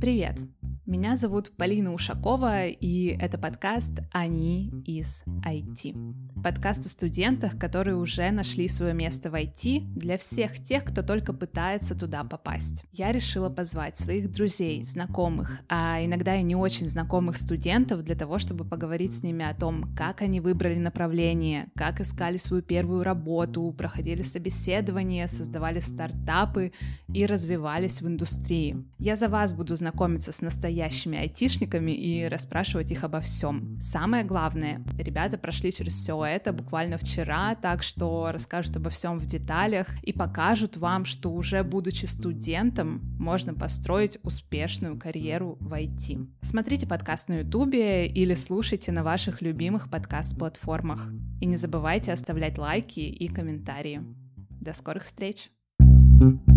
Привет! Меня зовут Полина Ушакова, и это подкаст «Они из IT». Подкаст о студентах, которые уже нашли свое место в IT для всех тех, кто только пытается туда попасть. Я решила позвать своих друзей, знакомых, а иногда и не очень знакомых студентов для того, чтобы поговорить с ними о том, как они выбрали направление, как искали свою первую работу, проходили собеседования, создавали стартапы и развивались в индустрии. Я за вас буду знакомиться с настоящими айтишниками и расспрашивать их обо всем. Самое главное, ребята прошли через все это буквально вчера, так что расскажут обо всем в деталях и покажут вам, что уже будучи студентом, можно построить успешную карьеру в IT. Смотрите подкаст на ютубе или слушайте на ваших любимых подкаст-платформах. И не забывайте оставлять лайки и комментарии. До скорых встреч! thank you